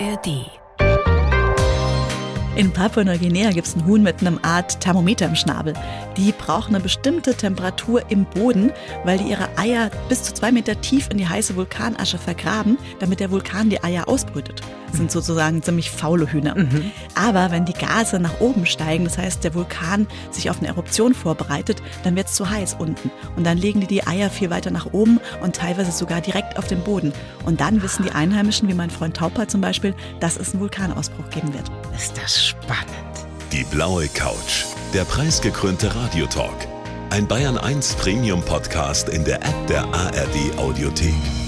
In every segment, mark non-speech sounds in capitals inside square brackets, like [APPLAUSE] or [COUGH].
ARD in Papua-Neuguinea gibt es ein Huhn mit einem Art Thermometer im Schnabel. Die brauchen eine bestimmte Temperatur im Boden, weil die ihre Eier bis zu zwei Meter tief in die heiße Vulkanasche vergraben, damit der Vulkan die Eier ausbrütet. Das sind sozusagen ziemlich faule Hühner. Mhm. Aber wenn die Gase nach oben steigen, das heißt der Vulkan sich auf eine Eruption vorbereitet, dann wird es zu heiß unten. Und dann legen die die Eier viel weiter nach oben und teilweise sogar direkt auf den Boden. Und dann wissen die Einheimischen, wie mein Freund Tauper zum Beispiel, dass es einen Vulkanausbruch geben wird. Ist das spannend. Die blaue Couch, der preisgekrönte Radiotalk. Ein Bayern 1 Premium Podcast in der App der ARD Audiothek.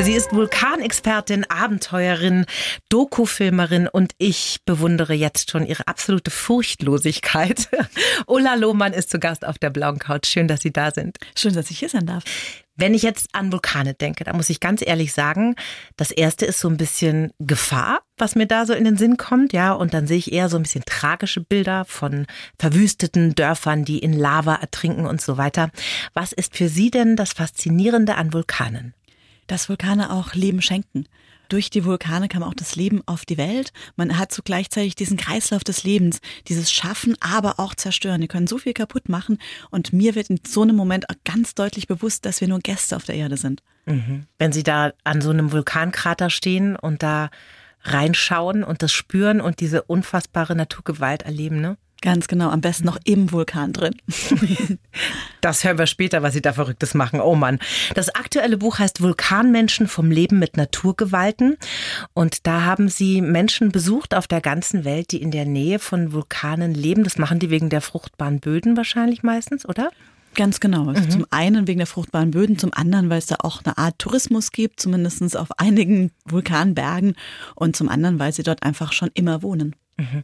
Sie ist Vulkanexpertin, Abenteuerin, Dokufilmerin und ich bewundere jetzt schon ihre absolute Furchtlosigkeit. [LAUGHS] Ulla Lohmann ist zu Gast auf der blauen Couch. Schön, dass Sie da sind. Schön, dass ich hier sein darf. Wenn ich jetzt an Vulkane denke, da muss ich ganz ehrlich sagen, das erste ist so ein bisschen Gefahr, was mir da so in den Sinn kommt, ja, und dann sehe ich eher so ein bisschen tragische Bilder von verwüsteten Dörfern, die in Lava ertrinken und so weiter. Was ist für Sie denn das Faszinierende an Vulkanen? Dass Vulkane auch Leben schenken. Durch die Vulkane kam auch das Leben auf die Welt. Man hat so gleichzeitig diesen Kreislauf des Lebens, dieses Schaffen, aber auch zerstören. Die können so viel kaputt machen. Und mir wird in so einem Moment ganz deutlich bewusst, dass wir nur Gäste auf der Erde sind. Mhm. Wenn Sie da an so einem Vulkankrater stehen und da reinschauen und das spüren und diese unfassbare Naturgewalt erleben, ne? Ganz genau, am besten noch im Vulkan drin. [LAUGHS] Das hören wir später, was Sie da Verrücktes machen. Oh Mann. Das aktuelle Buch heißt Vulkanmenschen vom Leben mit Naturgewalten. Und da haben Sie Menschen besucht auf der ganzen Welt, die in der Nähe von Vulkanen leben. Das machen die wegen der fruchtbaren Böden wahrscheinlich meistens, oder? Ganz genau. Also mhm. Zum einen wegen der fruchtbaren Böden, zum anderen, weil es da auch eine Art Tourismus gibt, zumindest auf einigen Vulkanbergen und zum anderen, weil sie dort einfach schon immer wohnen. Mhm.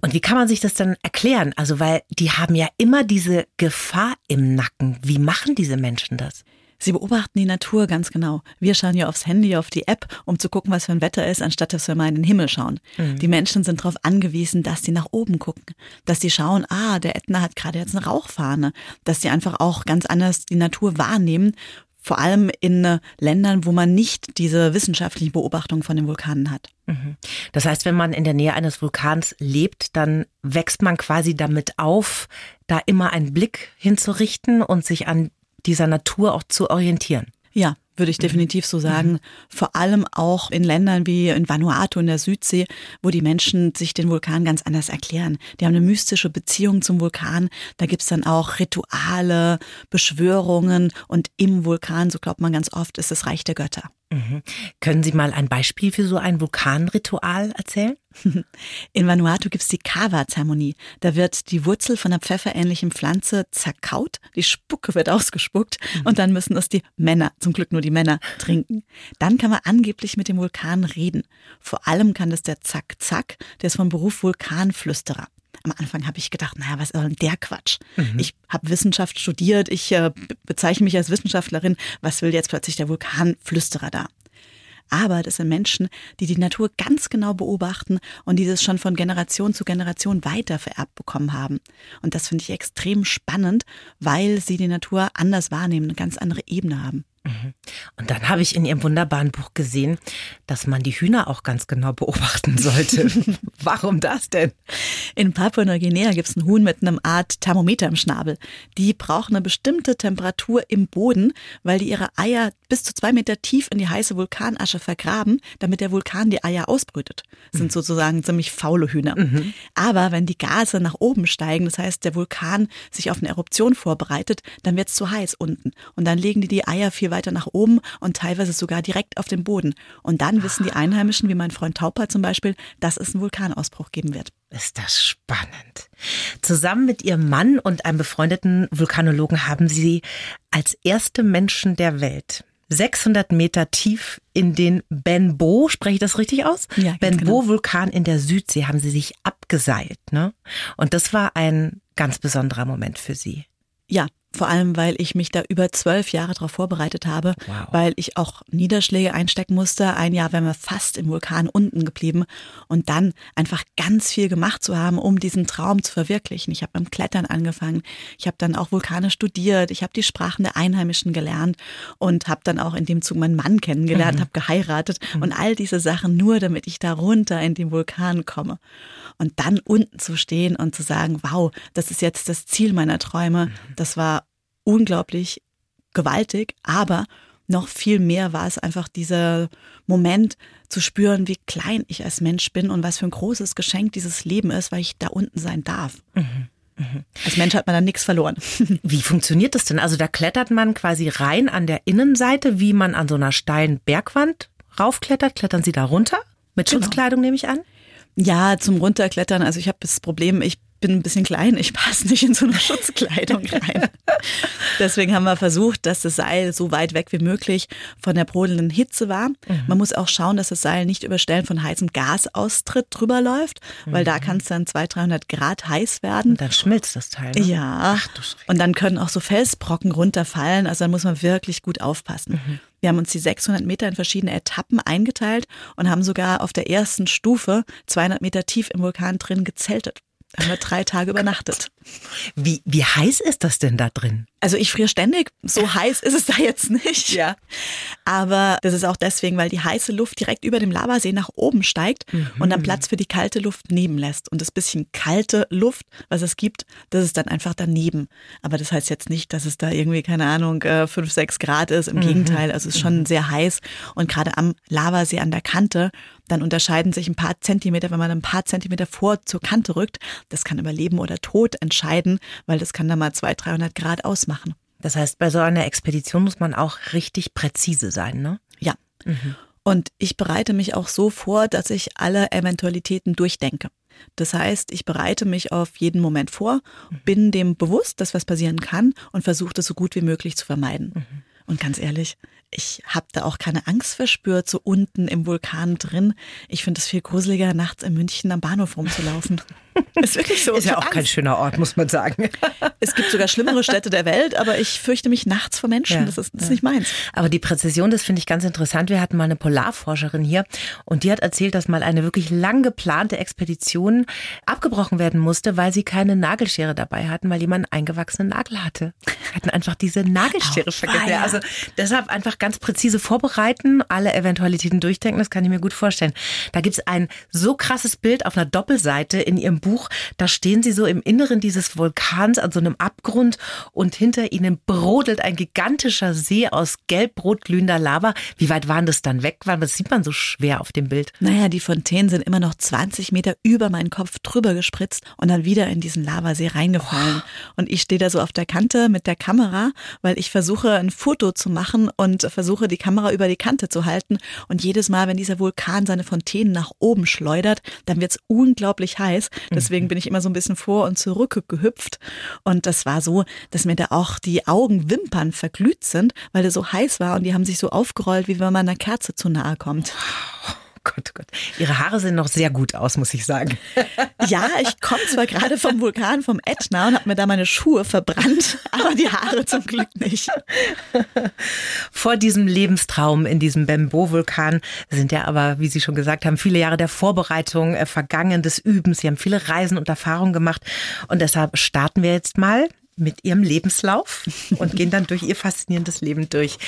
Und wie kann man sich das dann erklären? Also, weil die haben ja immer diese Gefahr im Nacken. Wie machen diese Menschen das? Sie beobachten die Natur ganz genau. Wir schauen ja aufs Handy, auf die App, um zu gucken, was für ein Wetter ist, anstatt dass wir mal in den Himmel schauen. Mhm. Die Menschen sind darauf angewiesen, dass sie nach oben gucken, dass sie schauen, ah, der Ätna hat gerade jetzt eine Rauchfahne, dass sie einfach auch ganz anders die Natur wahrnehmen vor allem in äh, Ländern, wo man nicht diese wissenschaftlichen Beobachtungen von den Vulkanen hat. Mhm. Das heißt, wenn man in der Nähe eines Vulkans lebt, dann wächst man quasi damit auf, da immer einen Blick hinzurichten und sich an dieser Natur auch zu orientieren. Ja, würde ich definitiv so sagen. Mhm. Vor allem auch in Ländern wie in Vanuatu in der Südsee, wo die Menschen sich den Vulkan ganz anders erklären. Die haben eine mystische Beziehung zum Vulkan. Da gibt's dann auch Rituale, Beschwörungen und im Vulkan, so glaubt man ganz oft, ist das Reich der Götter. Mhm. Können Sie mal ein Beispiel für so ein Vulkanritual erzählen? [LAUGHS] In Vanuatu gibt's die Kawa-Zeremonie. Da wird die Wurzel von einer pfefferähnlichen Pflanze zerkaut, die Spucke wird ausgespuckt mhm. und dann müssen es die Männer, zum Glück nur die Männer, trinken. Dann kann man angeblich mit dem Vulkan reden. Vor allem kann das der Zack-Zack, der ist vom Beruf Vulkanflüsterer. Am Anfang habe ich gedacht, naja, was ist denn der Quatsch? Mhm. Ich habe Wissenschaft studiert, ich äh, bezeichne mich als Wissenschaftlerin. Was will jetzt plötzlich der Vulkanflüsterer da? Aber das sind Menschen, die die Natur ganz genau beobachten und dieses schon von Generation zu Generation weiter vererbt bekommen haben. Und das finde ich extrem spannend, weil sie die Natur anders wahrnehmen, eine ganz andere Ebene haben. Und dann habe ich in Ihrem wunderbaren Buch gesehen, dass man die Hühner auch ganz genau beobachten sollte. [LAUGHS] Warum das denn? In Papua-Neuguinea gibt es ein Huhn mit einem Art Thermometer im Schnabel. Die brauchen eine bestimmte Temperatur im Boden, weil die ihre Eier bis zu zwei Meter tief in die heiße Vulkanasche vergraben, damit der Vulkan die Eier ausbrütet. Das sind mhm. sozusagen ziemlich faule Hühner. Mhm. Aber wenn die Gase nach oben steigen, das heißt, der Vulkan sich auf eine Eruption vorbereitet, dann wird es zu heiß unten. Und dann legen die die Eier viel weiter weiter nach oben und teilweise sogar direkt auf den Boden. Und dann wissen die Einheimischen, wie mein Freund Tauper zum Beispiel, dass es einen Vulkanausbruch geben wird. Ist das spannend. Zusammen mit ihrem Mann und einem befreundeten Vulkanologen haben sie als erste Menschen der Welt 600 Meter tief in den Benbo, spreche ich das richtig aus? Ja, Benbo-Vulkan genau. in der Südsee haben sie sich abgeseilt. Ne? Und das war ein ganz besonderer Moment für sie. Ja, vor allem weil ich mich da über zwölf Jahre darauf vorbereitet habe, Wow. weil ich auch Niederschläge einstecken musste. Ein Jahr wären wir fast im Vulkan unten geblieben und dann einfach ganz viel gemacht zu haben, um diesen Traum zu verwirklichen. Ich habe beim Klettern angefangen, ich habe dann auch Vulkane studiert, ich habe die Sprachen der Einheimischen gelernt und habe dann auch in dem Zug meinen Mann kennengelernt, habe geheiratet und all diese Sachen nur, damit ich da runter in den Vulkan komme. Und dann unten zu stehen und zu sagen, wow, das ist jetzt das Ziel meiner Träume, das war unglaublich gewaltig, aber noch viel mehr war es einfach dieser Moment zu spüren, wie klein ich als Mensch bin und was für ein großes Geschenk dieses Leben ist, weil ich da unten sein darf. Als Mensch hat man dann nichts verloren. [LAUGHS] Wie funktioniert das denn? Also da klettert man quasi rein an der Innenseite, wie man an so einer steilen Bergwand raufklettert. Klettern Sie da runter? Mit Genau. Schutzkleidung nehme ich an? Ja, zum Runterklettern. Also ich habe das Problem, ich bin ein bisschen klein, ich passe nicht in so eine Schutzkleidung [LAUGHS] rein. Deswegen haben wir versucht, dass das Seil so weit weg wie möglich von der brodelnden Hitze war. Man muss auch schauen, dass das Seil nicht über Stellen von heißem Gasaustritt drüber läuft, weil da kann es dann 200, 300 Grad heiß werden. Und dann schmilzt das Teil. Ne? Ja, du Schreck. und dann können auch so Felsbrocken runterfallen. Also da muss man wirklich gut aufpassen. Wir haben uns die 600 Meter in verschiedene Etappen eingeteilt und haben sogar auf der ersten Stufe 200 Meter tief im Vulkan drin gezeltet. Haben wir drei Tage übernachtet. Wie, wie heiß ist das denn da drin? Also ich friere ständig. So [LAUGHS] heiß ist es da jetzt nicht. Ja. Aber das ist auch deswegen, weil die heiße Luft direkt über dem Lavasee nach oben steigt und dann Platz für die kalte Luft neben lässt. Und das bisschen kalte Luft, was es gibt, das ist dann einfach daneben. Aber das heißt jetzt nicht, dass es da irgendwie, keine Ahnung, äh, fünf, sechs Grad ist. Im Gegenteil, also es ist schon sehr heiß. Und gerade am Lavasee an der Kante, dann unterscheiden sich ein paar Zentimeter, wenn man ein paar Zentimeter vor zur Kante rückt. Das kann über Leben oder Tod entscheiden, weil das kann dann mal 200, 300 Grad ausmachen. Das heißt, bei so einer Expedition muss man auch richtig präzise sein, ne? Ja. Und ich bereite mich auch so vor, dass ich alle Eventualitäten durchdenke. Das heißt, ich bereite mich auf jeden Moment vor, bin dem bewusst, dass was passieren kann und versuche das so gut wie möglich zu vermeiden. Und ganz ehrlich, ich habe da auch keine Angst verspürt, so unten im Vulkan drin. Ich finde es viel gruseliger, nachts in München am Bahnhof rumzulaufen. [LAUGHS] ist wirklich so. Ist ja auch kein Angst. schöner Ort, muss man sagen. [LAUGHS] Es gibt sogar schlimmere Städte der Welt, aber ich fürchte mich nachts vor Menschen. Ja, das ist, das ist nicht meins. Aber die Präzision, das finde ich ganz interessant. Wir hatten mal eine Polarforscherin hier und die hat erzählt, dass mal eine wirklich lang geplante Expedition abgebrochen werden musste, weil sie keine Nagelschere dabei hatten, weil jemand einen eingewachsenen Nagel hatte. Wir hatten einfach diese Nagelschere vergessen. Ja, also deshalb einfach ganz präzise vorbereiten, alle Eventualitäten durchdenken, das kann ich mir gut vorstellen. Da gibt's ein so krasses Bild auf einer Doppelseite in ihrem Buch. Da stehen sie so im Inneren dieses Vulkans an so einem Abgrund und hinter ihnen brodelt ein gigantischer See aus gelb-rot glühender Lava. Wie weit waren das dann weg? Das sieht man so schwer auf dem Bild. Naja, die Fontänen sind immer noch 20 Meter über meinen Kopf drüber gespritzt und dann wieder in diesen Lavasee reingefallen. Und ich stehe da so auf der Kante mit der Kamera, weil ich versuche, ein Foto zu machen und versuche, die Kamera über die Kante zu halten. Und jedes Mal, wenn dieser Vulkan seine Fontänen nach oben schleudert, dann wird's unglaublich heiß. Deswegen bin ich immer so ein bisschen vor und zurück gehüpft. Und das war so, dass mir da auch die Augenwimpern verglüht sind, weil der so heiß war und die haben sich so aufgerollt, wie wenn man einer Kerze zu nahe kommt. Oh Gott, oh Gott. Ihre Haare sehen noch sehr gut aus, muss ich sagen. [LAUGHS] Ja, ich komme zwar gerade vom Vulkan, vom Ätna und habe mir da meine Schuhe verbrannt, aber die Haare zum Glück nicht. Vor diesem Lebenstraum in diesem Bembo-Vulkan sind ja aber, wie Sie schon gesagt haben, viele Jahre der Vorbereitung äh, vergangen, des Übens. Sie haben viele Reisen und Erfahrungen gemacht. Und deshalb starten wir jetzt mal mit Ihrem Lebenslauf und gehen dann durch Ihr faszinierendes Leben durch.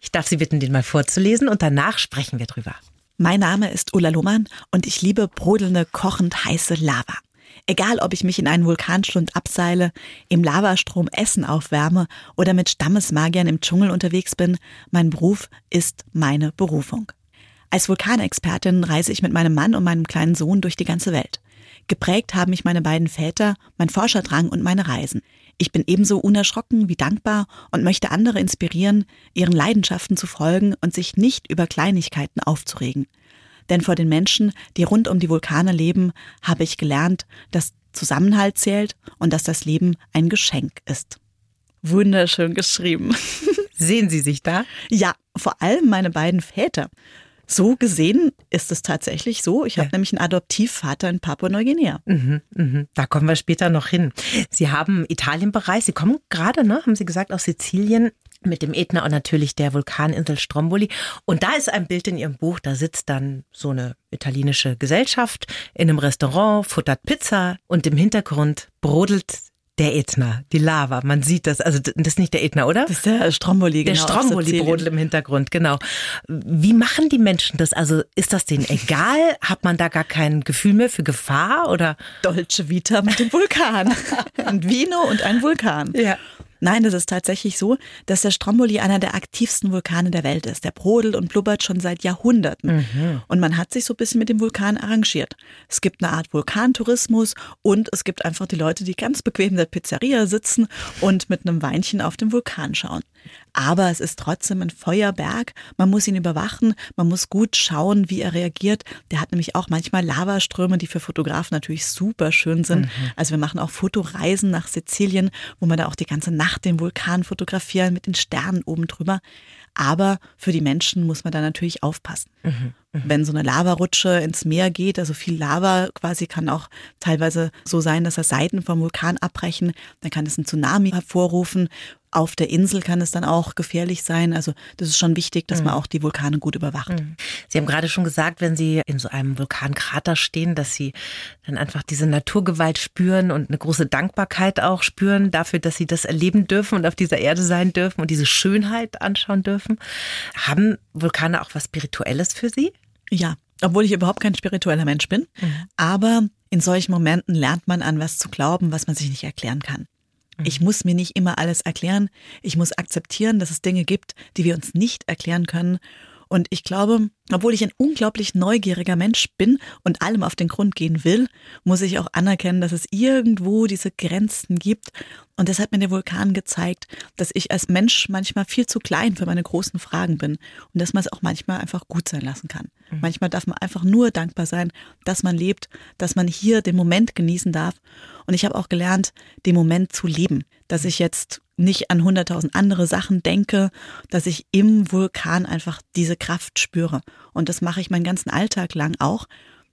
Ich darf Sie bitten, den mal vorzulesen und danach sprechen wir drüber. Mein Name ist Ulla Lohmann und ich liebe brodelnde, kochend heiße Lava. Egal, ob ich mich in einen Vulkanschlund abseile, im Lavastrom Essen aufwärme oder mit Stammesmagiern im Dschungel unterwegs bin, mein Beruf ist meine Berufung. Als Vulkanexpertin reise ich mit meinem Mann und meinem kleinen Sohn durch die ganze Welt. Geprägt haben mich meine beiden Väter, mein Forscherdrang und meine Reisen. Ich bin ebenso unerschrocken wie dankbar und möchte andere inspirieren, ihren Leidenschaften zu folgen und sich nicht über Kleinigkeiten aufzuregen. Denn vor den Menschen, die rund um die Vulkane leben, habe ich gelernt, dass Zusammenhalt zählt und dass das Leben ein Geschenk ist. Wunderschön geschrieben. [LAUGHS] Sehen Sie sich da? Ja, vor allem meine beiden Väter. So gesehen ist es tatsächlich so. Ich habe Ja. nämlich einen Adoptivvater in Papua-Neuguinea. Mhm, mhm. Da kommen wir später noch hin. Sie haben Italien bereist. Sie kommen gerade, ne, haben Sie gesagt, aus Sizilien mit dem Ätna und natürlich der Vulkaninsel Stromboli. Und da ist ein Bild in Ihrem Buch, da sitzt dann so eine italienische Gesellschaft in einem Restaurant, futtert Pizza und im Hintergrund brodelt der Ätna, die Lava. Man sieht das. Also das ist nicht der Ätna, oder? Das ist der Stromboli, Der genau. Stromboli brodelt im Hintergrund, genau. Wie machen die Menschen das? Also ist das denen egal? Hat man da gar kein Gefühl mehr für Gefahr oder? Dolce Vita mit dem Vulkan. [LAUGHS] ein Vino und ein Vulkan. Ja. Nein, das ist tatsächlich so, dass der Stromboli einer der aktivsten Vulkane der Welt ist. Der brodelt und blubbert schon seit Jahrhunderten. Und man hat sich so ein bisschen mit dem Vulkan arrangiert. Es gibt eine Art Vulkantourismus und es gibt einfach die Leute, die ganz bequem in der Pizzeria sitzen und mit einem Weinchen auf den Vulkan schauen. Aber es ist trotzdem ein Feuerberg. Man muss ihn überwachen. Man muss gut schauen, wie er reagiert. Der hat nämlich auch manchmal Lavaströme, die für Fotografen natürlich super schön sind. Also wir machen auch Fotoreisen nach Sizilien, wo wir da auch die ganze Nacht den Vulkan fotografieren mit den Sternen oben drüber. Aber für die Menschen muss man da natürlich aufpassen. Wenn so eine Lavarutsche ins Meer geht, also viel Lava quasi kann auch teilweise so sein, dass da Seiten vom Vulkan abbrechen, dann kann es einen Tsunami hervorrufen. Auf der Insel kann es dann auch gefährlich sein. Also das ist schon wichtig, dass man auch die Vulkane gut überwacht. Sie haben gerade schon gesagt, wenn Sie in so einem Vulkankrater stehen, dass Sie dann einfach diese Naturgewalt spüren und eine große Dankbarkeit auch spüren dafür, dass Sie das erleben dürfen und auf dieser Erde sein dürfen und diese Schönheit anschauen dürfen. Haben Vulkane auch was Spirituelles für Sie? Ja, obwohl ich überhaupt kein spiritueller Mensch bin. Aber in solchen Momenten lernt man an was zu glauben, was man sich nicht erklären kann. Ich muss mir nicht immer alles erklären. Ich muss akzeptieren, dass es Dinge gibt, die wir uns nicht erklären können. Und ich glaube, obwohl ich ein unglaublich neugieriger Mensch bin und allem auf den Grund gehen will, muss ich auch anerkennen, dass es irgendwo diese Grenzen gibt. Und das hat mir der Vulkan gezeigt, dass ich als Mensch manchmal viel zu klein für meine großen Fragen bin und dass man es auch manchmal einfach gut sein lassen kann. Manchmal darf man einfach nur dankbar sein, dass man lebt, dass man hier den Moment genießen darf. Und ich habe auch gelernt, den Moment zu leben, dass ich jetzt nicht an hunderttausend andere Sachen denke, dass ich im Vulkan einfach diese Kraft spüre. Und das mache ich meinen ganzen Alltag lang auch.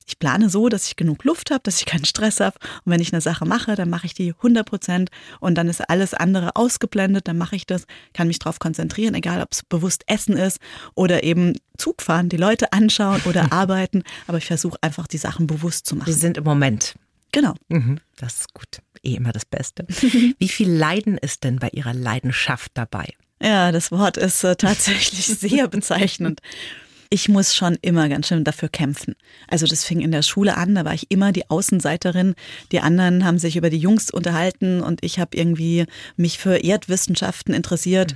Ich plane so, dass ich genug Luft habe, dass ich keinen Stress habe. Und wenn ich eine Sache mache, dann mache ich die 100 Prozent und dann ist alles andere ausgeblendet. Dann mache ich das, kann mich darauf konzentrieren, egal ob es bewusst Essen ist oder eben Zug fahren, die Leute anschauen oder [LAUGHS] arbeiten. Aber ich versuche einfach die Sachen bewusst zu Sie machen. sind im Moment. Genau. Mhm, das ist gut. Eh immer das Beste. [LAUGHS] Wie viel Leiden ist denn bei Ihrer Leidenschaft dabei? Ja, das Wort ist äh, tatsächlich [LAUGHS] sehr bezeichnend. Ich muss schon immer ganz schön dafür kämpfen. Also das fing in der Schule an, da war ich immer die Außenseiterin. Die anderen haben sich über die Jungs unterhalten und ich habe irgendwie mich für Erdwissenschaften interessiert.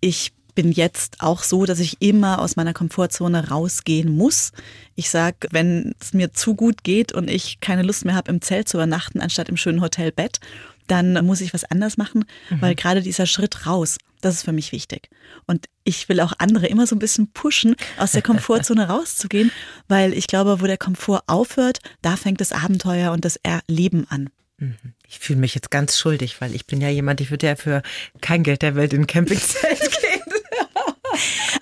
Ich bin jetzt auch so, dass ich immer aus meiner Komfortzone rausgehen muss. Ich sag, wenn es mir zu gut geht und ich keine Lust mehr habe, im Zelt zu übernachten, anstatt im schönen Hotelbett, dann muss ich was anders machen, weil gerade dieser Schritt raus, das ist für mich wichtig. Und ich will auch andere immer so ein bisschen pushen, aus der Komfortzone [LAUGHS] rauszugehen, weil ich glaube, wo der Komfort aufhört, da fängt das Abenteuer und das Erleben an. Ich fühle mich jetzt ganz schuldig, weil ich bin ja jemand, ich würde ja für kein Geld der Welt in Campingzelt [LAUGHS] [LAUGHS] gehen.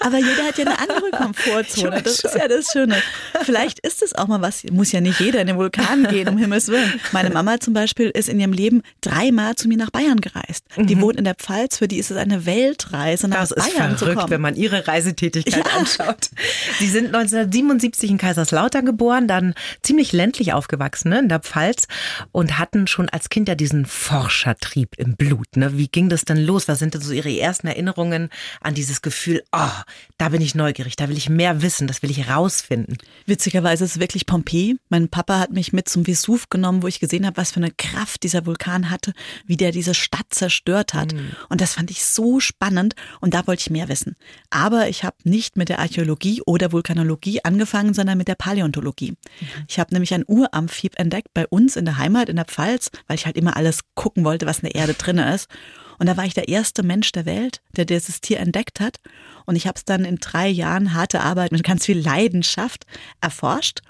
Aber jeder hat ja eine andere Komfortzone. [LAUGHS] Das ist ja das Schöne. Vielleicht ist es auch mal was. Muss ja nicht jeder in den Vulkan gehen, um Himmels Willen. Meine Mama zum Beispiel ist in ihrem Leben dreimal zu mir nach Bayern gereist. Die wohnt in der Pfalz. Für die ist es eine Weltreise, nach Das ist Bayern zu verrückt, wenn man ihre Reisetätigkeit Ja. anschaut. Sie sind 1977 in Kaiserslautern geboren, dann ziemlich ländlich aufgewachsen, ne, in der Pfalz und hatten schon als Kind ja diesen Forschertrieb im Blut. Ne? Wie ging das denn los? Was sind denn so Ihre ersten Erinnerungen an dieses Gefühl, oh, da bin ich neugierig, da will ich mehr wissen, das will ich rausfinden? Witzigerweise ist es wirklich Pompeji. Mein Papa hat mich mit zum Vesuv genommen, wo ich gesehen habe, was für eine Kraft dieser Vulkan hatte, wie der diese Stadt zerstört hat. Und das fand ich so spannend und da wollte ich mehr wissen. Aber ich habe nicht mit der Archäologie oder Vulkanologie angefangen, sondern mit der Paläontologie. Ich habe nämlich ein Uramphib entdeckt bei uns in der Heimat, in der Pfalz, weil ich halt immer alles gucken wollte, was in der Erde drin ist. Und da war ich der erste Mensch der Welt, der dieses Tier entdeckt hat. Und ich habe es dann in drei Jahren harte Arbeit mit ganz viel Leidenschaft erforscht.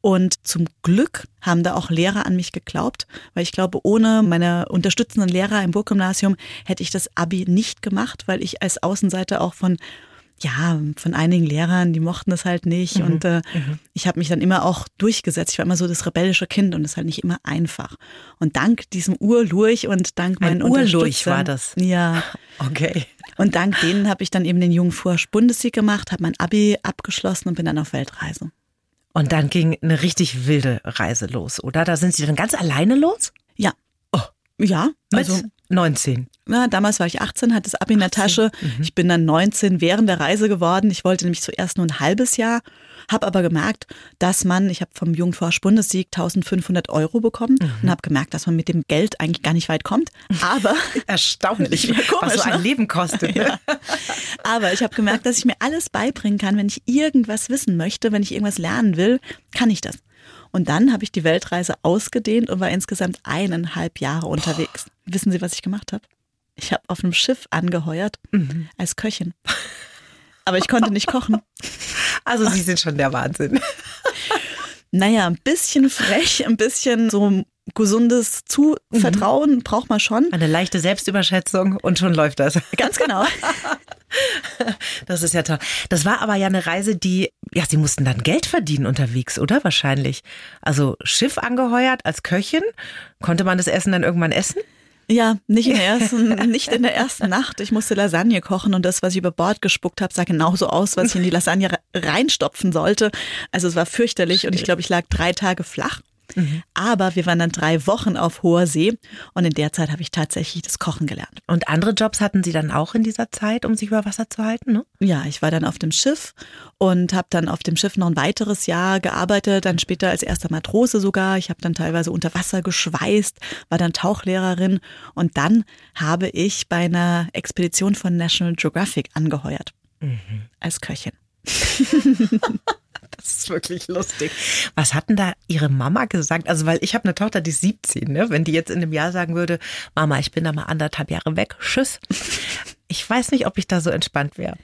Und zum Glück haben da auch Lehrer an mich geglaubt, weil ich glaube, ohne meine unterstützenden Lehrer im Burggymnasium hätte ich das Abi nicht gemacht, weil ich als Außenseiter auch von ja, von einigen Lehrern, die mochten es halt nicht. Mhm. Und äh, Mhm. ich habe mich dann immer auch durchgesetzt. Ich war immer so das rebellische Kind und das ist halt nicht immer einfach. Und dank diesem Urlurch und dank Ein meinen Urlurch Unterstützern- war das? Ja. [LAUGHS] Okay. Und dank denen habe ich dann eben den Jungfursch Bundessieg gemacht, habe mein Abi abgeschlossen und bin dann auf Weltreise. Und dann ging eine richtig wilde Reise los, oder? Da sind Sie dann ganz alleine los? Ja. Oh. Ja, Mit also 19. na, damals war ich 18, hatte das Abi in der Tasche. Ich bin dann 19 während der Reise geworden. Ich wollte nämlich zuerst nur ein halbes Jahr, habe aber gemerkt, dass man, ich habe vom Jungforsch Bundessieg 1500 Euro bekommen und habe gemerkt, dass man mit dem Geld eigentlich gar nicht weit kommt. Aber [LAUGHS] Erstaunlich, [LAUGHS] Ja, komisch, was so ein ne? Leben kostet. Ne? [LAUGHS] Aber ich habe gemerkt, dass ich mir alles beibringen kann. Wenn ich irgendwas wissen möchte, wenn ich irgendwas lernen will, kann ich das. Und dann habe ich die Weltreise ausgedehnt und war insgesamt eineinhalb Jahre unterwegs. Wissen Sie, was ich gemacht habe? Ich habe auf einem Schiff angeheuert als Köchin. Aber ich konnte nicht kochen. [LAUGHS] Also Sie sind schon der Wahnsinn. [LAUGHS] Naja, ein bisschen frech, ein bisschen so gesundes Zuvertrauen braucht man schon. Eine leichte Selbstüberschätzung und schon läuft das. Ganz genau. [LAUGHS] Das ist ja toll. Das war aber ja eine Reise, die, ja, Sie mussten dann Geld verdienen unterwegs, oder? Wahrscheinlich. Also Schiff angeheuert als Köchin. Konnte man das Essen dann irgendwann essen? Ja, nicht in der ersten, nicht in der ersten Nacht. Ich musste Lasagne kochen und das, was ich über Bord gespuckt habe, sah genauso aus, was ich in die Lasagne re- reinstopfen sollte. Also es war fürchterlich und ich glaube, ich lag drei Tage flach. Aber wir waren dann drei Wochen auf hoher See und in der Zeit habe ich tatsächlich das Kochen gelernt. Und andere Jobs hatten Sie dann auch in dieser Zeit, um sich über Wasser zu halten, ne? Ja, ich war dann auf dem Schiff und habe dann auf dem Schiff noch ein weiteres Jahr gearbeitet, dann später als erster Matrose sogar. Ich habe dann teilweise unter Wasser geschweißt, war dann Tauchlehrerin und dann habe ich bei einer Expedition von National Geographic angeheuert als Köchin. [LAUGHS] Das ist wirklich lustig. Was hat denn da Ihre Mama gesagt? Also, weil ich habe eine Tochter, die ist 17, ne? Wenn die jetzt in einem Jahr sagen würde, Mama, ich bin da mal anderthalb Jahre weg, tschüss. Ich weiß nicht, ob ich da so entspannt wäre.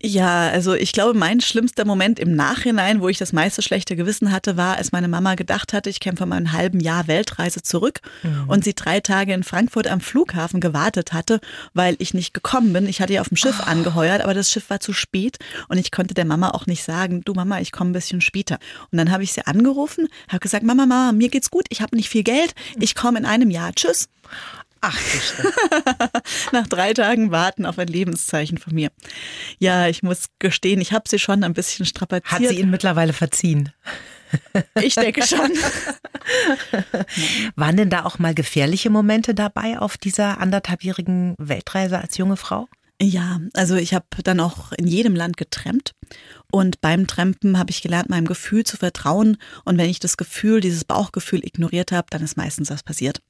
Ja, also ich glaube, mein schlimmster Moment im Nachhinein, wo ich das meiste schlechte Gewissen hatte, war, als meine Mama gedacht hatte, ich käme von meinem halben Jahr Weltreise zurück und sie drei Tage in Frankfurt am Flughafen gewartet hatte, weil ich nicht gekommen bin. Ich hatte ja auf dem Schiff angeheuert, aber das Schiff war zu spät und ich konnte der Mama auch nicht sagen, du Mama, ich komme ein bisschen später. Und dann habe ich sie angerufen, habe gesagt, Mama, Mama, mir geht's gut, ich habe nicht viel Geld, ich komme in einem Jahr, tschüss. Ach. [LAUGHS] Nach drei Tagen warten auf ein Lebenszeichen von mir. Ja, ich muss gestehen, ich habe sie schon ein bisschen strapaziert. Hat sie Ihnen mittlerweile verziehen? [LAUGHS] Ich denke schon. Waren denn da auch mal gefährliche Momente dabei auf dieser anderthalbjährigen Weltreise als junge Frau? Ja, also ich habe dann auch in jedem Land getrennt und beim Trampen habe ich gelernt, meinem Gefühl zu vertrauen und wenn ich das Gefühl, dieses Bauchgefühl ignoriert habe, dann ist meistens was passiert.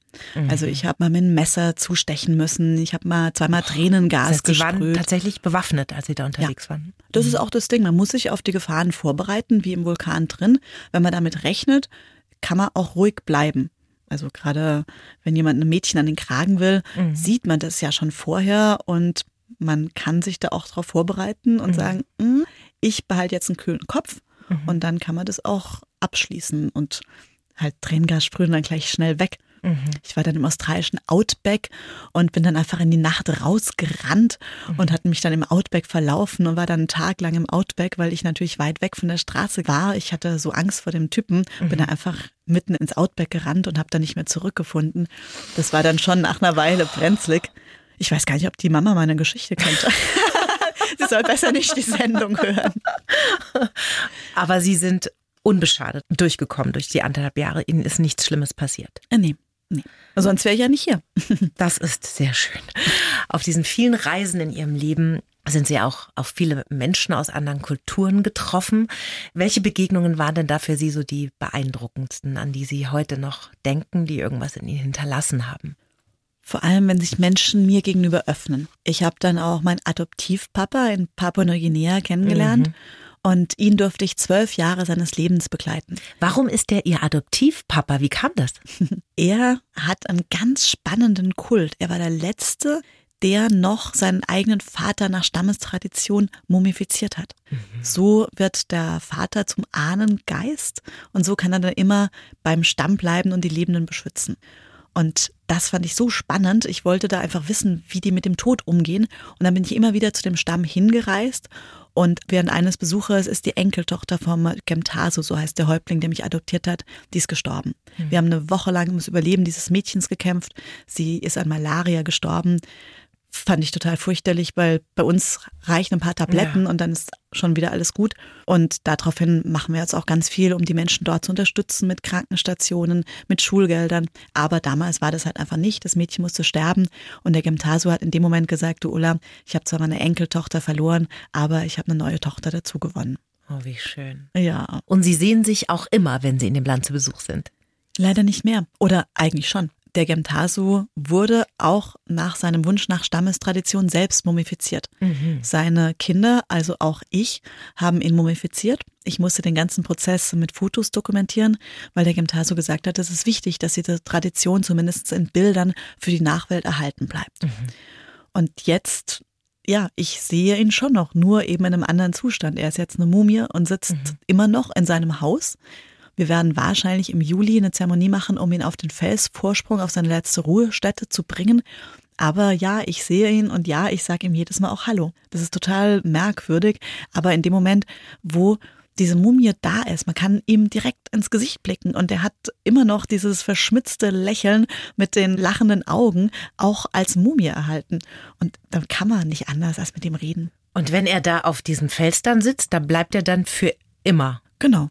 Also ich habe mal mit einem Messer zustechen müssen, ich habe mal zweimal Tränengas Das heißt, Sie waren gesprüht. tatsächlich bewaffnet, als Sie da unterwegs waren. Das ist auch das Ding. Man muss sich auf die Gefahren vorbereiten, wie im Vulkan drin. Wenn man damit rechnet, kann man auch ruhig bleiben. Also gerade wenn jemand ein Mädchen an den Kragen will, sieht man das ja schon vorher und man kann sich da auch darauf vorbereiten und sagen, "Mm, ich behalte jetzt einen kühlen Kopf und dann kann man das auch abschließen und halt Tränengas sprühen dann gleich schnell weg. Ich war dann im australischen Outback und bin dann einfach in die Nacht rausgerannt und hatte mich dann im Outback verlaufen und war dann einen Tag lang im Outback, weil ich natürlich weit weg von der Straße war. Ich hatte so Angst vor dem Typen, bin dann einfach mitten ins Outback gerannt und habe dann nicht mehr zurückgefunden. Das war dann schon nach einer Weile brenzlig. Ich weiß gar nicht, ob die Mama meine Geschichte kennt. [LAUGHS] Sie soll besser nicht die Sendung hören. Aber Sie sind unbeschadet durchgekommen durch die anderthalb Jahre. Ihnen ist nichts Schlimmes passiert. Äh, nee, nee. Sonst wäre ich ja nicht hier. [LAUGHS] Das ist sehr schön. Auf diesen vielen Reisen in Ihrem Leben sind Sie auch auf viele Menschen aus anderen Kulturen getroffen. Welche Begegnungen waren denn da für Sie so die beeindruckendsten, an die Sie heute noch denken, die irgendwas in Ihnen hinterlassen haben? Vor allem, wenn sich Menschen mir gegenüber öffnen. Ich habe dann auch meinen Adoptivpapa in Papua-Neuguinea kennengelernt und ihn durfte ich zwölf Jahre seines Lebens begleiten. Warum ist der Ihr Adoptivpapa? Wie kam das? [LAUGHS] Er hat einen ganz spannenden Kult. Er war der Letzte, der noch seinen eigenen Vater nach Stammestradition mumifiziert hat. So wird der Vater zum Ahnengeist und so kann er dann immer beim Stamm bleiben und die Lebenden beschützen. Und das fand ich so spannend. Ich wollte da einfach wissen, wie die mit dem Tod umgehen. Und dann bin ich immer wieder zu dem Stamm hingereist Und während eines Besuches ist die Enkeltochter vom Gemtaso, so heißt der Häuptling, der mich adoptiert hat, die ist gestorben. Mhm. Wir haben eine Woche lang ums Überleben dieses Mädchens gekämpft. Sie ist an Malaria gestorben fand ich total fürchterlich, weil bei uns reichen ein paar Tabletten ja. und dann ist schon wieder alles gut. Und daraufhin machen wir jetzt auch ganz viel, um die Menschen dort zu unterstützen mit Krankenstationen, mit Schulgeldern. Aber damals war das halt einfach nicht. Das Mädchen musste sterben und der Gemtasu hat in dem Moment gesagt, du Ulla, ich habe zwar meine Enkeltochter verloren, aber ich habe eine neue Tochter dazu gewonnen. Oh, wie schön. Ja. Und Sie sehen sich auch immer, wenn Sie in dem Land zu Besuch sind? Leider nicht mehr. Oder eigentlich schon. Der Gemtasu wurde auch nach seinem Wunsch nach Stammestradition selbst mumifiziert. Mhm. Seine Kinder, also auch ich, haben ihn mumifiziert. Ich musste den ganzen Prozess mit Fotos dokumentieren, weil der Gemtasu gesagt hat, es ist wichtig, dass diese Tradition zumindest in Bildern für die Nachwelt erhalten bleibt. Mhm. Und jetzt ja, ich sehe ihn schon noch, nur eben in einem anderen Zustand. Er ist jetzt eine Mumie und sitzt mhm. immer noch in seinem Haus. Wir werden wahrscheinlich im Juli eine Zeremonie machen, um ihn auf den Felsvorsprung, auf seine letzte Ruhestätte zu bringen. Aber ja, ich sehe ihn und ja, ich sage ihm jedes Mal auch Hallo. Das ist total merkwürdig. Aber in dem Moment, wo diese Mumie da ist, man kann ihm direkt ins Gesicht blicken und er hat immer noch dieses verschmitzte Lächeln mit den lachenden Augen auch als Mumie erhalten. Und dann kann man nicht anders als mit ihm reden. Und wenn er da auf diesem Fels dann sitzt, dann bleibt er dann für immer. Genau.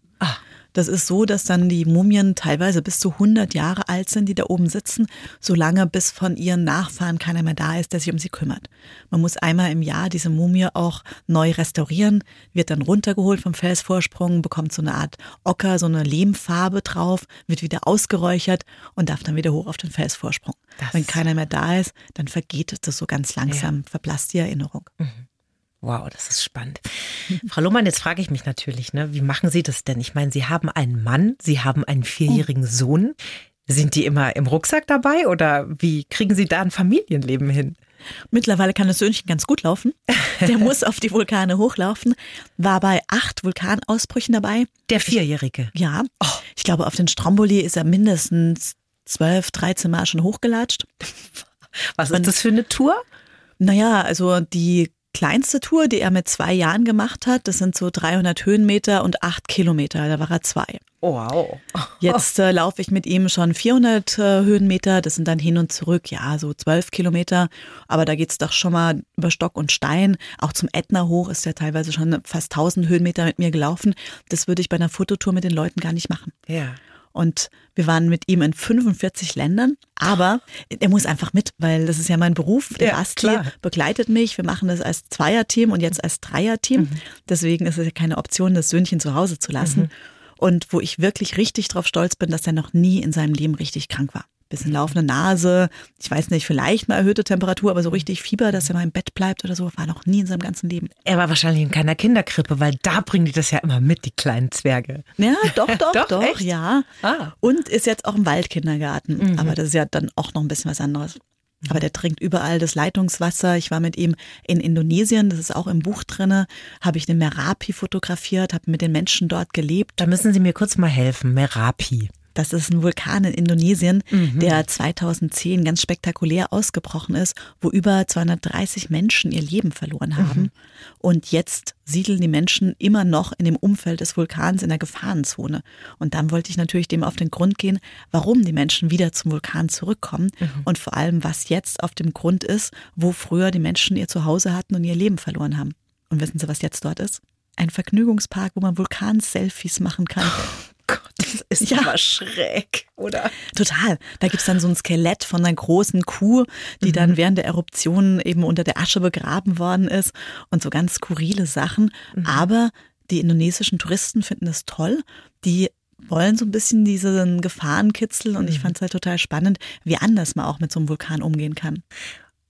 Das ist so, dass dann die Mumien teilweise bis zu 100 Jahre alt sind, die da oben sitzen, solange bis von ihren Nachfahren keiner mehr da ist, der sich um sie kümmert. Man muss einmal im Jahr diese Mumie auch neu restaurieren, wird dann runtergeholt vom Felsvorsprung, bekommt so eine Art Ocker, so eine Lehmfarbe drauf, wird wieder ausgeräuchert und darf dann wieder hoch auf den Felsvorsprung. Das Wenn keiner mehr da ist, dann vergeht es so ganz langsam, ja. verblasst die Erinnerung. Mhm. Wow, das ist spannend. [LAUGHS] Frau Lohmann, jetzt frage ich mich natürlich, ne, wie machen Sie das denn? Ich meine, Sie haben einen Mann, Sie haben einen vierjährigen Sohn. Sind die immer im Rucksack dabei oder wie kriegen Sie da ein Familienleben hin? Mittlerweile kann das Söhnchen ganz gut laufen. Der [LAUGHS] muss auf die Vulkane hochlaufen. War bei acht Vulkanausbrüchen dabei. Der Vierjährige? Ja. Oh. Ich glaube, auf den Stromboli ist er mindestens zwölf, dreizehn Mal schon hochgelatscht. Was ist Und, das für eine Tour? Naja, also die kleinste Tour, die er mit zwei Jahren gemacht hat. Das sind so 300 Höhenmeter und acht Kilometer. Da war er zwei. Oh, wow. Jetzt äh, laufe ich mit ihm schon 400 äh, Höhenmeter. Das sind dann hin und zurück, ja, so 12 Kilometer. Aber da geht's doch schon mal über Stock und Stein. Auch zum Ätna hoch ist er teilweise schon fast 1000 Höhenmeter mit mir gelaufen. Das würde ich bei einer Fototour mit den Leuten gar nicht machen. Ja. Und wir waren mit ihm in 45 Ländern. Aber er muss einfach mit, weil das ist ja mein Beruf. Der ja, klar. begleitet mich. Wir machen das als Zweierteam und jetzt als Dreierteam. Mhm. Deswegen ist es ja keine Option, das Söhnchen zu Hause zu lassen. Mhm. Und wo ich wirklich richtig drauf stolz bin, dass er noch nie in seinem Leben richtig krank war bisschen laufende Nase, ich weiß nicht, vielleicht mal erhöhte Temperatur, aber so richtig Fieber, dass er mal im Bett bleibt oder so, war noch nie in seinem ganzen Leben. Er war wahrscheinlich in keiner Kinderkrippe, weil da bringen die das ja immer mit, die kleinen Zwerge. Ja, doch, doch, [LAUGHS] doch, doch ja. Ah. Und ist jetzt auch im Waldkindergarten, mhm. aber das ist ja dann auch noch ein bisschen was anderes. Aber der trinkt überall das Leitungswasser. Ich war mit ihm in Indonesien, das ist auch im Buch drinne, habe ich den Merapi fotografiert, habe mit den Menschen dort gelebt. Da müssen Sie mir kurz mal helfen, Merapi. Das ist ein Vulkan in Indonesien, mhm. der 2010 ganz spektakulär ausgebrochen ist, wo über 230 Menschen ihr Leben verloren haben. Mhm. Und jetzt siedeln die Menschen immer noch in dem Umfeld des Vulkans in der Gefahrenzone. Und dann wollte ich natürlich dem auf den Grund gehen, warum die Menschen wieder zum Vulkan zurückkommen mhm. und vor allem, was jetzt auf dem Grund ist, wo früher die Menschen ihr Zuhause hatten und ihr Leben verloren haben. Und wissen Sie, was jetzt dort ist? Ein Vergnügungspark, wo man Vulkan-Selfies machen kann. [LAUGHS] Das ist ja aber schräg, oder? Total. Da gibt es dann so ein Skelett von einer großen Kuh, die mhm. dann während der Eruption eben unter der Asche begraben worden ist und so ganz skurrile Sachen. Mhm. Aber die indonesischen Touristen finden es toll. Die wollen so ein bisschen diesen Gefahrenkitzel und ich mhm. fand es halt total spannend, wie anders man auch mit so einem Vulkan umgehen kann.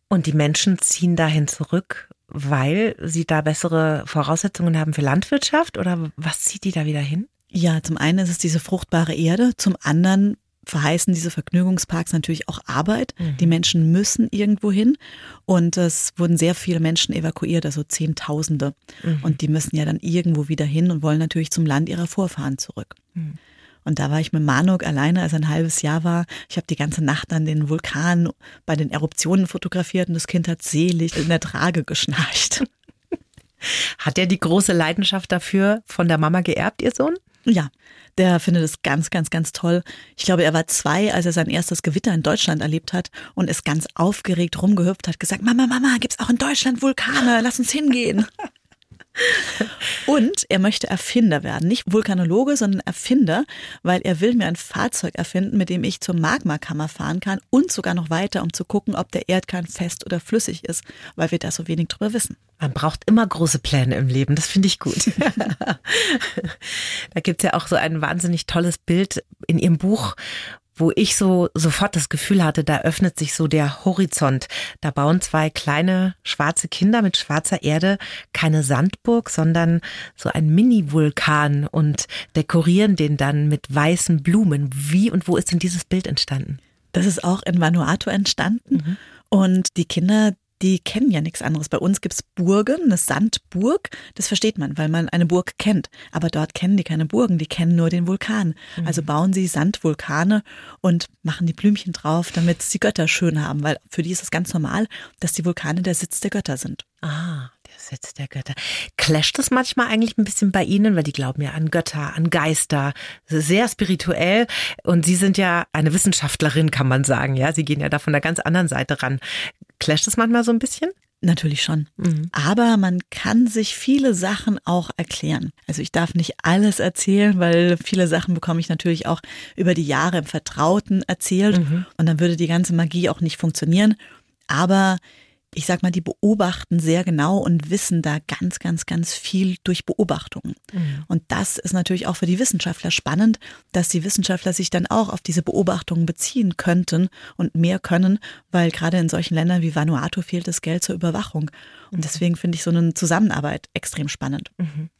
Und die Menschen ziehen dahin zurück, weil sie da bessere Voraussetzungen haben für Landwirtschaft oder was zieht die da wieder hin? Ja, zum einen ist es diese fruchtbare Erde, zum anderen verheißen diese Vergnügungsparks natürlich auch Arbeit. Mhm. Die Menschen müssen irgendwo hin und es wurden sehr viele Menschen evakuiert, also Zehntausende. Mhm. Und die müssen ja dann irgendwo wieder hin und wollen natürlich zum Land ihrer Vorfahren zurück. Mhm. Und da war ich mit Manuk alleine, als er ein halbes Jahr war. Ich habe die ganze Nacht an den Vulkan bei den Eruptionen fotografiert und das Kind hat selig in der Trage geschnarcht. [LAUGHS] Hat er die große Leidenschaft dafür von der Mama geerbt, ihr Sohn? Ja, der findet es ganz, ganz, ganz toll. Ich glaube, er war zwei, als er sein erstes Gewitter in Deutschland erlebt hat und ist ganz aufgeregt rumgehüpft, hat gesagt, Mama, Mama, gibt's auch in Deutschland Vulkane? Lass uns hingehen. [LAUGHS] Und er möchte Erfinder werden. Nicht Vulkanologe, sondern Erfinder, weil er will mir ein Fahrzeug erfinden, mit dem ich zur Magmakammer fahren kann und sogar noch weiter, um zu gucken, ob der Erdkern fest oder flüssig ist, weil wir da so wenig drüber wissen. Man braucht immer große Pläne im Leben, das finde ich gut. [LAUGHS] da gibt's ja auch so ein wahnsinnig tolles Bild in Ihrem Buch, wo ich so sofort das Gefühl hatte, da öffnet sich so der Horizont. Da bauen zwei kleine schwarze Kinder mit schwarzer Erde keine Sandburg, sondern so ein Mini-Vulkan und dekorieren den dann mit weißen Blumen. Wie und wo ist denn dieses Bild entstanden? Das ist auch in Vanuatu entstanden. Mhm. Und die Kinder, die kennen ja nichts anderes. Bei uns gibt's Burgen, eine Sandburg. Das versteht man, weil man eine Burg kennt. Aber dort kennen die keine Burgen, die kennen nur den Vulkan. Mhm. Also bauen sie Sandvulkane und machen die Blümchen drauf, damit sie Götter schön haben, weil für die ist es ganz normal, dass die Vulkane der Sitz der Götter sind. Ah, der Sitz der Götter. Clasht das manchmal eigentlich ein bisschen bei Ihnen, weil die glauben ja an Götter, an Geister, sehr spirituell. Und Sie sind ja eine Wissenschaftlerin, kann man sagen. Ja, Sie gehen ja da von der ganz anderen Seite ran. Clasht das manchmal so ein bisschen? Natürlich schon. Mhm. Aber man kann sich viele Sachen auch erklären. Also ich darf nicht alles erzählen, weil viele Sachen bekomme ich natürlich auch über die Jahre im Vertrauten erzählt. Mhm. Und dann würde die ganze Magie auch nicht funktionieren. Aber ich sag mal, die beobachten sehr genau und wissen da ganz, ganz, ganz viel durch Beobachtungen. Mhm. Und das ist natürlich auch für die Wissenschaftler spannend, dass die Wissenschaftler sich dann auch auf diese Beobachtungen beziehen könnten und mehr können, weil gerade in solchen Ländern wie Vanuatu fehlt das Geld zur Überwachung. Und mhm. deswegen finde ich so eine Zusammenarbeit extrem spannend. Mhm.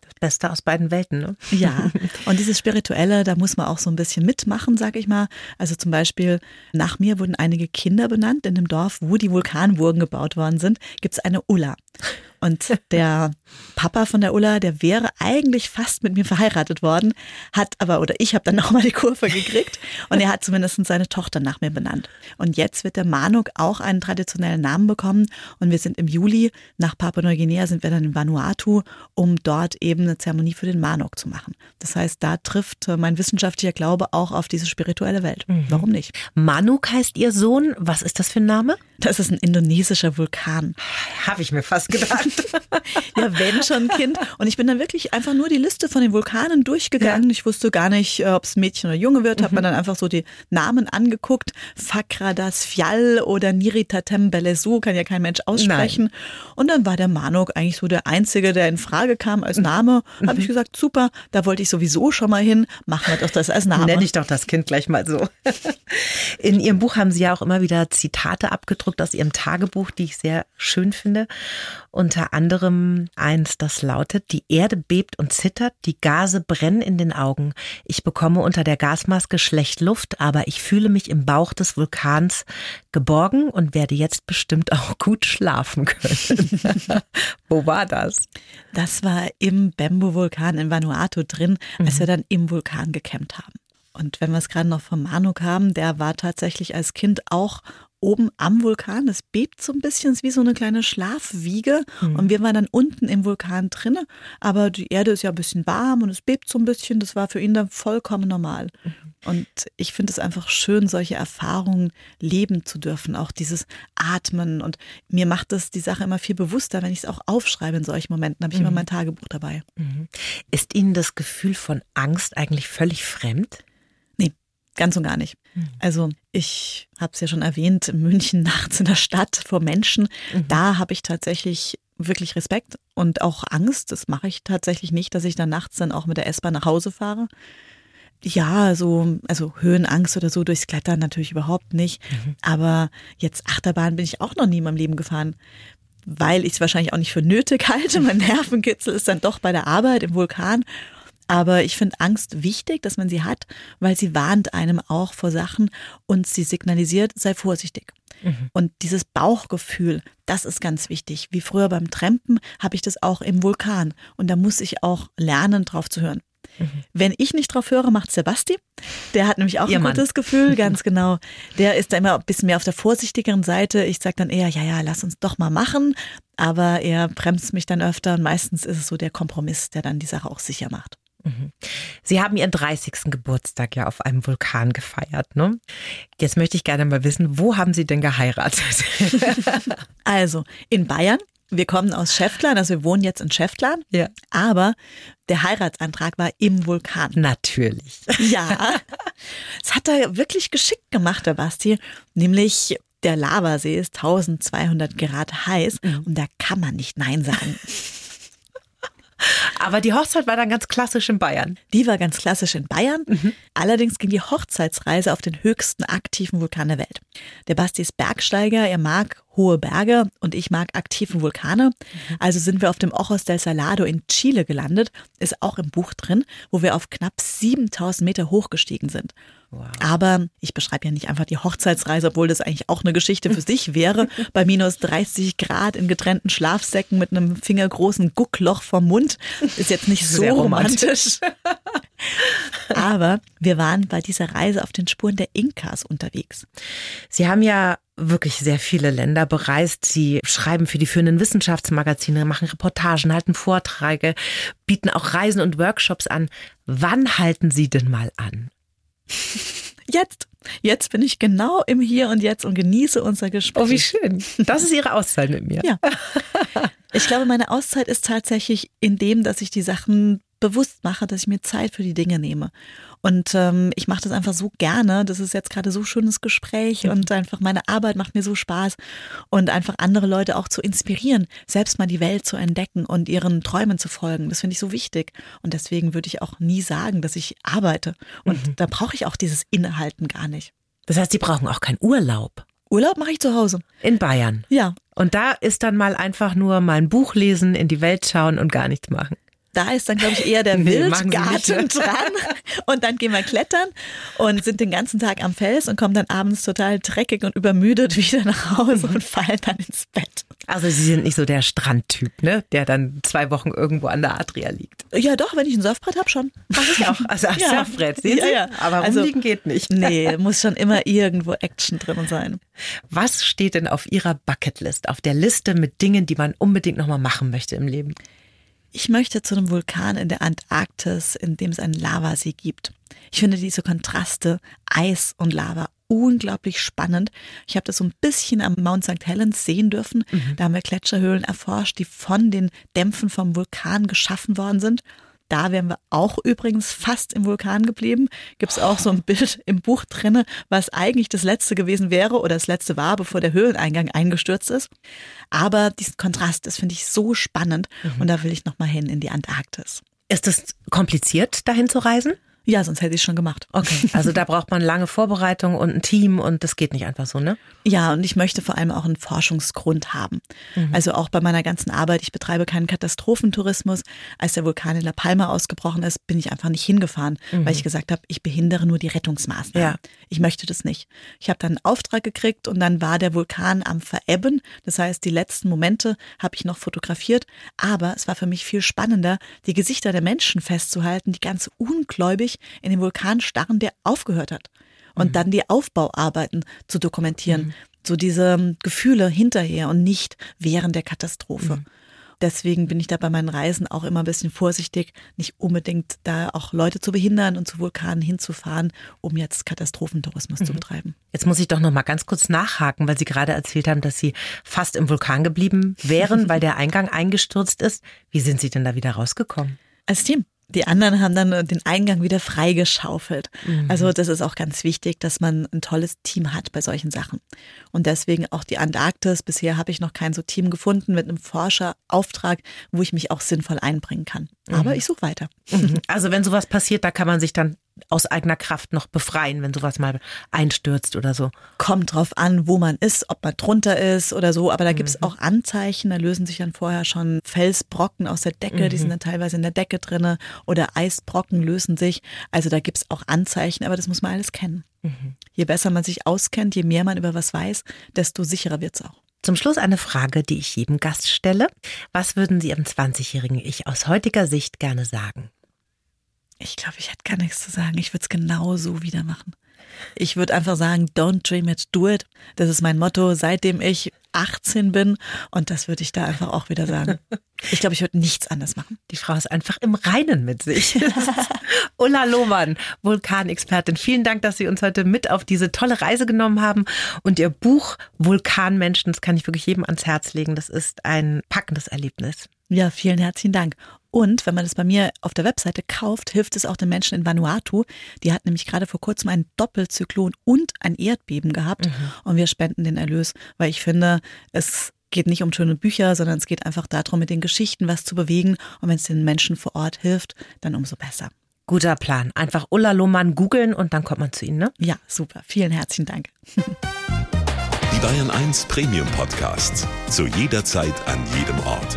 Das Beste aus beiden Welten, ne? Ja. Und dieses Spirituelle, da muss man auch so ein bisschen mitmachen, sag ich mal. Also zum Beispiel, nach mir wurden einige Kinder benannt in dem Dorf, wo die Vulkanburgen gebaut worden sind, gibt es eine Ulla. Und der Papa von der Ulla, der wäre eigentlich fast mit mir verheiratet worden, hat aber, oder ich habe dann [LAUGHS] nochmal die Kurve gekriegt und er hat zumindest seine Tochter nach mir benannt. Und jetzt wird der Manuk auch einen traditionellen Namen bekommen und wir sind im Juli nach Papua-Neuguinea, sind wir dann in Vanuatu, um dort eben eine Zeremonie für den Manuk zu machen. Das heißt, da trifft mein wissenschaftlicher Glaube auch auf diese spirituelle Welt. Mhm. Warum nicht? Manuk heißt Ihr Sohn. Was ist das für ein Name? Das ist ein indonesischer Vulkan. Habe ich mir fast gedacht. [LAUGHS] ja, wenn schon Kind. Und ich bin dann wirklich einfach nur die Liste von den Vulkanen durchgegangen. Ja. Ich wusste gar nicht, äh, ob es Mädchen oder Junge wird. Mhm. Habe mir dann einfach so die Namen angeguckt. Fakradas Fjall oder Niritatem Belesu kann ja kein Mensch aussprechen. Nein. Und dann war der Manok eigentlich so der Einzige, der in Frage kam als Name. Mhm. Habe ich gesagt, super, da wollte ich sowieso schon mal hin. Machen wir doch das als Name. Nenne ich doch das Kind gleich mal so. [LAUGHS] In Ihrem Buch haben Sie ja auch immer wieder Zitate abgedruckt aus Ihrem Tagebuch, die ich sehr schön finde. Unter anderem eins, das lautet, die Erde bebt und zittert, die Gase brennen in den Augen. Ich bekomme unter der Gasmaske schlecht Luft, aber ich fühle mich im Bauch des Vulkans geborgen und werde jetzt bestimmt auch gut schlafen können. [LAUGHS] Wo war das? Das war im Bembo-Vulkan in Vanuatu drin, als mhm. wir dann im Vulkan gecampt haben. Und wenn wir es gerade noch vom Manuk haben, der war tatsächlich als Kind auch oben am Vulkan. Es bebt so ein bisschen, ist wie so eine kleine Schlafwiege. Mhm. Und wir waren dann unten im Vulkan drinne. Aber die Erde ist ja ein bisschen warm und es bebt so ein bisschen. Das war für ihn dann vollkommen normal. Mhm. Und ich finde es einfach schön, solche Erfahrungen leben zu dürfen. Auch dieses Atmen. Und mir macht das die Sache immer viel bewusster, wenn ich es auch aufschreibe in solchen Momenten. habe ich mhm. immer mein Tagebuch dabei. Mhm. Ist Ihnen das Gefühl von Angst eigentlich völlig fremd? Ganz und gar nicht. Mhm. Also ich habe es ja schon erwähnt, in München [LAUGHS] nachts in der Stadt vor Menschen, mhm. da habe ich tatsächlich wirklich Respekt und auch Angst. Das mache ich tatsächlich nicht, dass ich dann nachts dann auch mit der S-Bahn nach Hause fahre. Ja, so, also Höhenangst oder so durchs Klettern natürlich überhaupt nicht. Mhm. Aber jetzt Achterbahn bin ich auch noch nie in meinem Leben gefahren, weil ich es wahrscheinlich auch nicht für nötig [LAUGHS] halte. Mein Nervenkitzel ist dann doch bei der Arbeit im Vulkan. Aber ich finde Angst wichtig, dass man sie hat, weil sie warnt einem auch vor Sachen und sie signalisiert, sei vorsichtig. Mhm. Und dieses Bauchgefühl, das ist ganz wichtig. Wie früher beim Trampen habe ich das auch im Vulkan. Und da muss ich auch lernen, drauf zu hören. Wenn ich nicht drauf höre, macht Sebasti. Der hat nämlich auch Ihr ein Mann. gutes Gefühl, [LAUGHS] ganz genau. Der ist da immer ein bisschen mehr auf der vorsichtigeren Seite. Ich sage dann eher, ja, ja, lass uns doch mal machen. Aber er bremst mich dann öfter und meistens ist es so der Kompromiss, der dann die Sache auch sicher macht. Sie haben Ihren 30. Geburtstag ja auf einem Vulkan gefeiert, ne? Jetzt möchte ich gerne mal wissen, wo haben Sie denn geheiratet? [LAUGHS] Also in Bayern. Wir kommen aus Schäftlern, also wir wohnen jetzt in Schäftlern. Ja. Aber der Heiratsantrag war im Vulkan. Natürlich. Ja, [LAUGHS] das hat er wirklich geschickt gemacht, der Basti. Nämlich der Lavasee ist 1200 Grad heiß und da kann man nicht Nein sagen. [LAUGHS] Aber die Hochzeit war dann ganz klassisch in Bayern. Die war ganz klassisch in Bayern. Allerdings ging die Hochzeitsreise auf den höchsten aktiven Vulkan der Welt. Der Basti ist Bergsteiger, er mag hohe Berge und ich mag aktive Vulkane. Also sind wir auf dem Ojos del Salado in Chile gelandet, ist auch im Buch drin, wo wir auf knapp 7000 Meter hochgestiegen sind. Aber ich beschreibe ja nicht einfach die Hochzeitsreise, obwohl das eigentlich auch eine Geschichte für sich wäre. [LAUGHS] Bei minus 30 Grad in getrennten Schlafsäcken mit einem fingergroßen Guckloch vom Mund. Ist jetzt nicht so Sehr romantisch. [LAUGHS] Aber wir waren bei dieser Reise auf den Spuren der Inkas unterwegs. Sie haben ja wirklich sehr viele Länder bereist. Sie schreiben für die führenden Wissenschaftsmagazine, machen Reportagen, halten Vorträge, bieten auch Reisen und Workshops an. Wann halten Sie denn mal an? [LAUGHS] Jetzt, jetzt bin ich genau im Hier und Jetzt und genieße unser Gespräch. Oh, wie schön. Das ist Ihre Auszeit mit mir. Ja. [LAUGHS] Ich glaube, meine Auszeit ist tatsächlich in dem, dass ich die Sachen bewusst mache, dass ich mir Zeit für die Dinge nehme. Und ähm, ich mache das einfach so gerne. Das ist jetzt gerade so schönes Gespräch und einfach meine Arbeit macht mir so Spaß und einfach andere Leute auch zu inspirieren, selbst mal die Welt zu entdecken und ihren Träumen zu folgen. Das finde ich so wichtig. Und deswegen würde ich auch nie sagen, dass ich arbeite. Und da brauche ich auch dieses Innehalten gar nicht. Das heißt, Sie brauchen auch keinen Urlaub Urlaub mache ich zu Hause. in Bayern. Ja, Und da ist dann mal einfach nur mal ein Buch lesen, in die Welt schauen und gar nichts machen. Da ist dann, glaube ich, eher der [LAUGHS] Nee, Wildgarten [LAUGHS] dran. Und dann gehen wir klettern und sind den ganzen Tag am Fels und kommen dann abends total dreckig und übermüdet [LAUGHS] wieder nach Hause und fallen dann ins Bett. Also Sie sind nicht so der Strandtyp, ne? Der dann zwei Wochen irgendwo an der Adria liegt. Ja, doch, wenn ich ein Surfbrett habe, schon. Ach, ich auch. Also ja. Ja. Surfbrett, sehen Ja, Sie? ja. Aber Also- rumliegen geht nicht. Nee, muss schon immer irgendwo Action drin sein. Was steht denn auf Ihrer Bucketlist, auf der Liste mit Dingen, die man unbedingt nochmal machen möchte im Leben? Ich möchte zu einem Vulkan in der Antarktis, in dem es einen Lavasee gibt. Ich finde diese Kontraste, Eis und Lava, unglaublich spannend. Ich habe das so ein bisschen am Mount St. Helens sehen dürfen. Da haben wir Gletscherhöhlen erforscht, die von den Dämpfen vom Vulkan geschaffen worden sind. Da wären wir auch übrigens fast im Vulkan geblieben. Gibt es auch so ein [LAUGHS] Bild im Buch drinne, was eigentlich das letzte gewesen wäre oder das letzte war, bevor der Höhleneingang eingestürzt ist. Aber diesen Kontrast, das finde ich so spannend und da will ich nochmal hin in die Antarktis. Ist es kompliziert, dahin zu reisen? Ja, sonst hätte ich es schon gemacht. Okay. [LAUGHS] Also da braucht man lange Vorbereitung und ein Team und das geht nicht einfach so, ne? Ja, und ich möchte vor allem auch einen Forschungsgrund haben. Also auch bei meiner ganzen Arbeit, ich betreibe keinen Katastrophentourismus. Als der Vulkan in La Palma ausgebrochen ist, bin ich einfach nicht hingefahren, weil ich gesagt habe, ich behindere nur die Rettungsmaßnahmen. Ja. Ich möchte das nicht. Ich habe dann einen Auftrag gekriegt und dann war der Vulkan am Verebben. Das heißt, die letzten Momente habe ich noch fotografiert. Aber es war für mich viel spannender, die Gesichter der Menschen festzuhalten, die ganz ungläubig in den Vulkan starren, der aufgehört hat. Und dann die Aufbauarbeiten zu dokumentieren. So diese ähm, Gefühle hinterher und nicht während der Katastrophe. Deswegen bin ich da bei meinen Reisen auch immer ein bisschen vorsichtig, nicht unbedingt da auch Leute zu behindern und zu Vulkanen hinzufahren, um jetzt Katastrophentourismus zu betreiben. Jetzt muss ich doch noch mal ganz kurz nachhaken, weil Sie gerade erzählt haben, dass Sie fast im Vulkan geblieben wären, weil [LAUGHS] der Eingang eingestürzt ist. Wie sind Sie denn da wieder rausgekommen? Als Team. Die anderen haben dann den Eingang wieder freigeschaufelt. Also das ist auch ganz wichtig, dass man ein tolles Team hat bei solchen Sachen. Und deswegen auch die Antarktis. Bisher habe ich noch kein so Team gefunden mit einem Forscherauftrag, wo ich mich auch sinnvoll einbringen kann. Aber ich suche weiter. Also wenn sowas passiert, da kann man sich dann aus eigener Kraft noch befreien, wenn sowas mal einstürzt oder so. Kommt drauf an, wo man ist, ob man drunter ist oder so. Aber da gibt es auch Anzeichen. Da lösen sich dann vorher schon Felsbrocken aus der Decke. Die sind dann teilweise in der Decke drinne. Oder Eisbrocken lösen sich. Also da gibt es auch Anzeichen, aber das muss man alles kennen. Je besser man sich auskennt, je mehr man über was weiß, desto sicherer wird's auch. Zum Schluss eine Frage, die ich jedem Gast stelle. Was würden Sie Ihrem 20-jährigen Ich aus heutiger Sicht gerne sagen? Ich glaube, ich hätte gar nichts zu sagen. Ich würde es genau so wieder machen. Ich würde einfach sagen, don't dream it, do it. Das ist mein Motto, seitdem ich 18 bin. Und das würde ich da einfach auch wieder sagen. Ich glaube, ich würde nichts anders machen. Die Frau ist einfach im Reinen mit sich. [LAUGHS] Ulla Lohmann, Vulkanexpertin. Vielen Dank, dass Sie uns heute mit auf diese tolle Reise genommen haben. Und Ihr Buch Vulkanmenschen, das kann ich wirklich jedem ans Herz legen. Das ist ein packendes Erlebnis. Ja, vielen herzlichen Dank. Und wenn man das bei mir auf der Webseite kauft, hilft es auch den Menschen in Vanuatu. Die hat nämlich gerade vor kurzem einen Doppelzyklon und ein Erdbeben gehabt. Mhm. Und wir spenden den Erlös, weil ich finde, es geht nicht um schöne Bücher, sondern es geht einfach darum, mit den Geschichten was zu bewegen. Und wenn es den Menschen vor Ort hilft, dann umso besser. Guter Plan. Einfach Ulla Lohmann googeln und dann kommt man zu Ihnen, ne? Ja, super. Vielen herzlichen Dank. Die Bayern 1 Premium Podcasts. Zu jeder Zeit, an jedem Ort